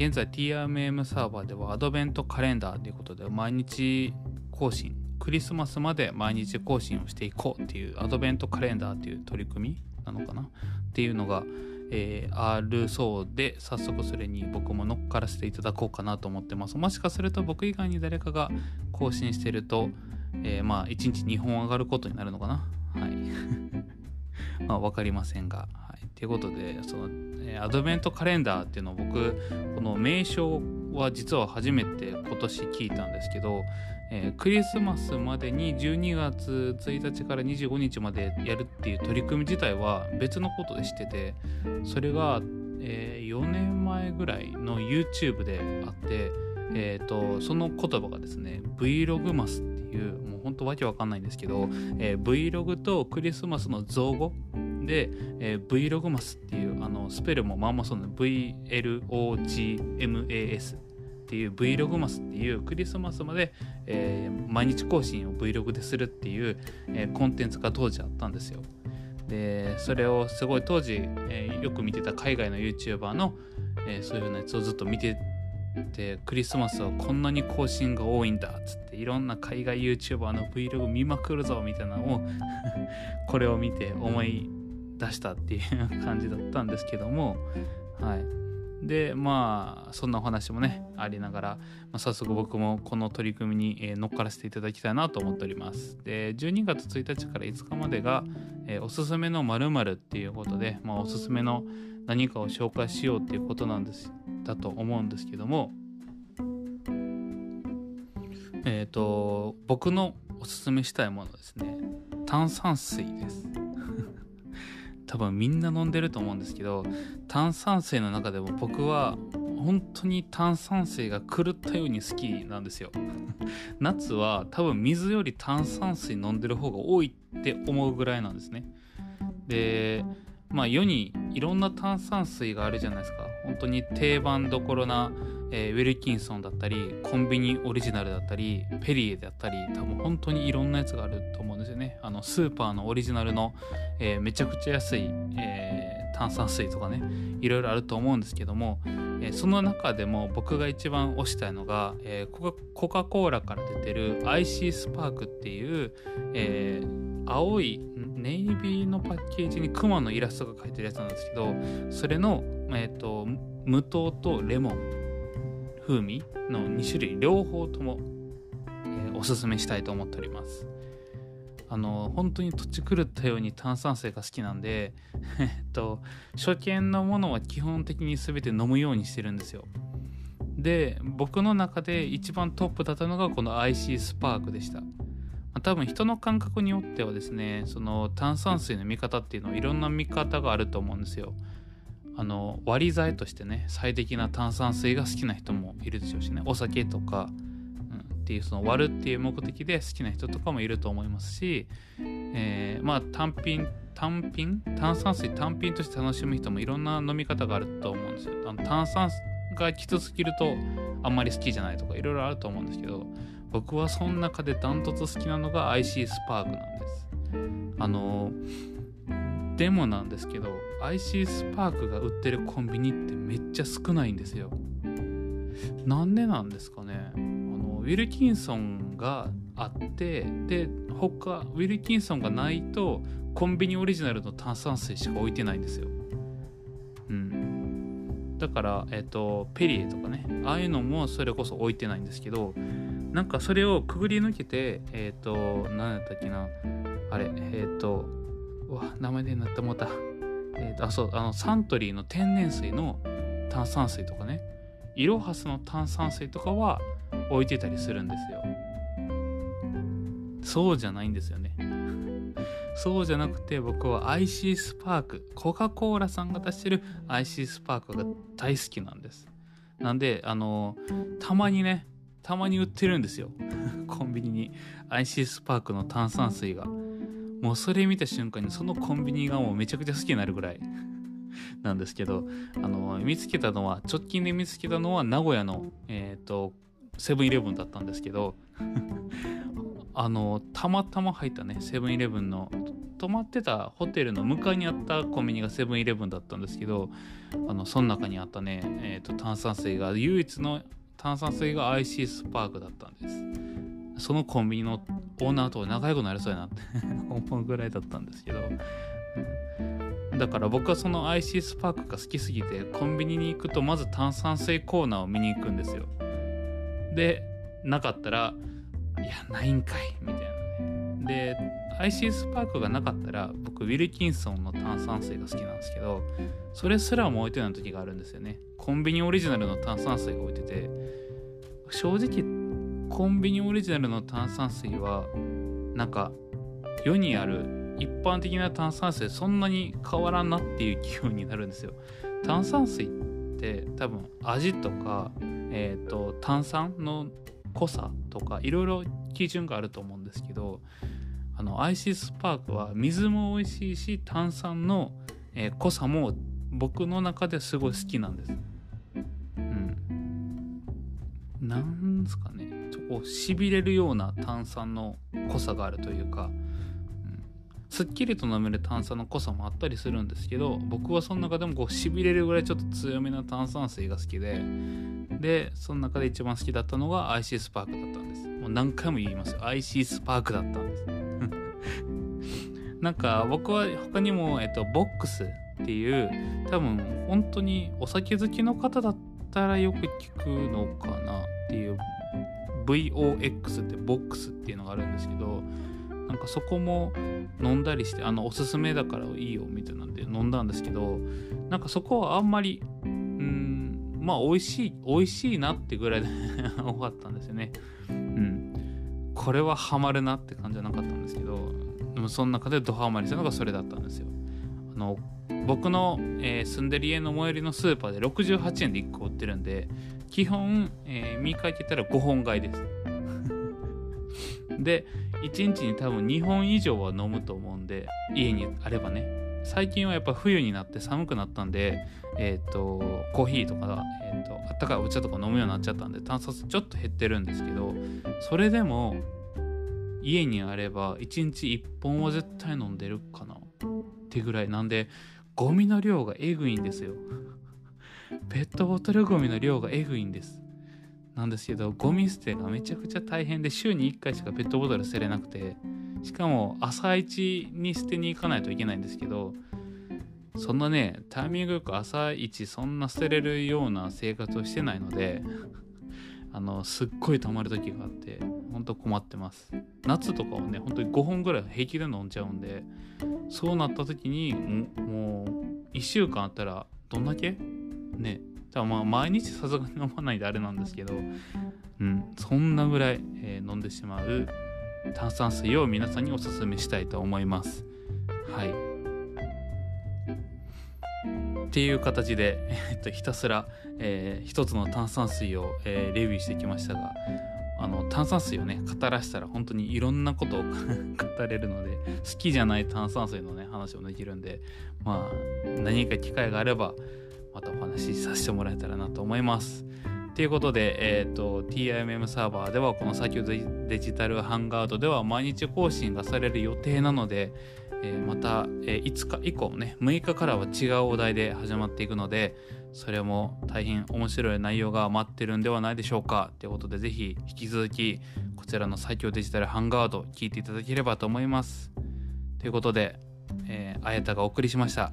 現在 TMM サーバーではアドベントカレンダーということで毎日更新クリスマスまで毎日更新をしていこうっていうアドベントカレンダーっていう取り組みなのかな？っていうのが、えー、あるそうで早速それに僕も乗っからせていただこうかなと思ってます。もしかすると僕以外に誰かが更新してると、えー、まあ1日2本上がることになるのかな？はい。まあ分かりませんが。はいうことでその、え、アドベントカレンダーっていうのを僕この名称は実は初めて今年聞いたんですけどえー、クリスマスまでに12月1日から25日までやるっていう取り組み自体は別のことでしててそれが、えー、4年前ぐらいの YouTube であって、えーと、その言葉がですね Vlog マスっていうもうほんとわけわかんないんですけど、えー、Vlog とクリスマスの造語で、えー、Vlog マスっていうあのスペルもまんまそうな VLOGMAS っていう Vlog マスっていうクリスマスまで、えー、毎日更新を Vlog でするっていう、えー、コンテンツが当時あったんですよ。でそれをすごい当時、えー、よく見てた海外の YouTuber の、えそういうようなやつをずっと見ててクリスマスはこんなに更新が多いんだっつっていろんな海外 YouTuber の Vlog 見まくるぞみたいなのを これを見て思い出したっていう感じだったんですけどもはい。でまあそんなお話もねありながら、まあ、早速僕もこの取り組みに、えー、乗っからせていただきたいなと思っております。で12月1日から5日までが、えー、おすすめの〇〇っていうことで、まあ、おすすめの何かを紹介しようっていうことなんですだと思うんですけどもえっ、ー、と僕のおすすめしたいものですね。炭酸水です。多分みんな飲んでると思うんですけど炭酸水の中でも僕は本当に炭酸水が狂ったように好きなんですよ。夏は多分水より炭酸水飲んでる方が多いって思うぐらいなんですね。でまあ世にいろんな炭酸水があるじゃないですか。本当に定番どころなえー、ウィルキンソンだったりコンビニオリジナルだったりペリエだったり多分本当にいろんなやつがあると思うんですよね。あのスーパーのオリジナルの、えー、めちゃくちゃ安い、えー、炭酸水とかねいろいろあると思うんですけども、えその中でも僕が一番推したいのが、えコカ・コーラから出てるアイシースパークっていう、え青いネイビーのパッケージにクマのイラストが描いてるやつなんですけどそれの、えーと無糖とレモン風味の2種類両方とも、え、おすすめしたいと思っております。あの本当に土地狂ったように炭酸水が好きなんで えっと初見のものは基本的に全て飲むようにしてるんですよ。で僕の中で一番トップだったのがこの IC スパークでした。多分人の感覚によってはですねその炭酸水の見方っていうのはいろんな見方があると思うんですよ。あの割り剤としてね最適な炭酸水が好きな人もいるでしょうしねお酒とか、っていうその割るっていう目的で好きな人とかもいると思いますし、えー、まあ単品単品？炭酸水単品として楽しむ人もいろんな飲み方があると思うんですよ。あの炭酸がきつすぎるとあんまり好きじゃないとかいろいろあると思うんですけど僕はその中でダントツ好きなのが IC スパークなんです。あのでもなんですけど IC スパークが売ってるコンビニってめっちゃ少ないんですよ。なんでなんですかね。ウィルキンソンがあってで他ウィルキンソンがないとコンビニオリジナルの炭酸水しか置いてないんですよ。うん。だからえっ、とペリエとかねああいうのもそれこそ置いてないんですけどなんかそれをくぐり抜けてえっ、ー、と何やったっけなあれえっ、とうわ名前でなってもうた。えーと、あそうあのサントリーの天然水の炭酸水とかねイロハスの炭酸水とかは置いてたりするんですよ。そうじゃないんですよね。そうじゃなくて僕は IC スパークコカ・コーラさんが出してる IC スパークが大好きなんです。なんであのたまにねたまに売ってるんですよ。コンビニに IC スパークの炭酸水が。もうそれ見た瞬間にそのコンビニがもうめちゃくちゃ好きになるぐらい なんですけど、あの、見つけたのは、直近で見つけたのは名古屋の、えっ、ー、と、セブンイレブンだったんですけど、あの、たまたま入ったね、セブンイレブンの泊まってたホテルの向かいにあったコンビニがセブンイレブンだったんですけどあのその中にあったね、えーと、炭酸水が唯一の炭酸水がアイシースパークだったんです。そのコンビニのオーナーと仲良くなれそうやなって 思うぐらいだったんですけど、うん、だから僕はそのアイシースパークが好きすぎてコンビニに行くとまず炭酸水コーナーを見に行くんですよでなかったらいやないんかいみたいなね。でアイシースパークがなかったら僕ウィルキンソンの炭酸水が好きなんですけどそれすらも置いてない時があるんですよね。コンビニオリジナルの炭酸水が置いてて正直コンビニオリジナルの炭酸水はなんか世にある一般的な炭酸水そんなに変わらんなっていう気分になるんですよ。炭酸水って多分味とか、えーと炭酸の濃さとかいろいろ基準があると思うんですけどあのアイシスパークは水も美味しいし炭酸の、えー、濃さも僕の中ですごい好きなんです。うん。なんですかね。ちょこうしびれるような炭酸の濃さがあるというか、すっきりと飲める炭酸の濃さもあったりするんですけど僕はその中でもこうしびれるぐらいちょっと強めな炭酸水が好きででその中で一番好きだったのがアイシースパークだったんです。もう何回も言います。よアイシースパークだったんです。なんか僕は他にも、えっと、ボックスっていう多分本当にお酒好きの方だったらよく聞くのかなっていう VOX ってボックスっていうのがあるんですけどなんかそこも飲んだりしてあのおすすめだからいいよみたいなんで飲んだんですけどなんかそこはあんまりうんまあ美味しい美味しいなってぐらいで 多かったんですよね。うん。これはハマるなって感じじゃなかったんですけどでもその中でドハマりしたのがそれだったんですよ。あの僕の、えー、住んでる家の最寄りのスーパーで68円で1個売ってるんで基本、えー、見かけたら5本買いです。で1日に多分2本以上は飲むと思うんで家にあればね。最近はやっぱ冬になって寒くなったんでえっ、ー、とコーヒーとか、えーと、あったかいお茶とか飲むようになっちゃったんで炭素ちょっと減ってるんですけどそれでも家にあれば1日1本は絶対飲んでるかな。ってぐらい。なんでゴミの量がえぐいんですよ。ペットボトルゴミの量がえぐいんです。なんですけどゴミ捨てがめちゃくちゃ大変で週に1回しかペットボトル捨てれなくてしかも朝一に捨てに行かないといけないんですけどそんなねタイミングよく朝一そんな捨てれるような生活をしてないので あのすっごい溜まる時があってほんと困ってます。夏とかはね本当に5本ぐらい平気で飲んじゃうんでそうなった時にもう1週間あったらどんだけ？ね多分まあ毎日さすがに飲まないであれなんですけどうんそんなぐらい、えー、飲んでしまう炭酸水を皆さんにおすすめしたいと思います。はい。っていう形で、えっと、ひたすら、えー、一つの炭酸水を、えー、レビューしてきましたがあの炭酸水をね語らせたら本当にいろんなことを 語れるので好きじゃない炭酸水のね話もできるんでまあ何か機会があればまたお話しさせてもらえたらなと思います。ということで、えーと、TIMM サーバーではこのサキュデジタルハンガードでは毎日更新がされる予定なので、えー、また、えー、5日以降ね6日からは違うお題で始まっていくのでそれも大変面白い内容が待ってるんではないでしょうか。ということでぜひ引き続きこちらの最強デジタルハンガード聞いていただければと思います。ということで、えー、あやたがお送りしました。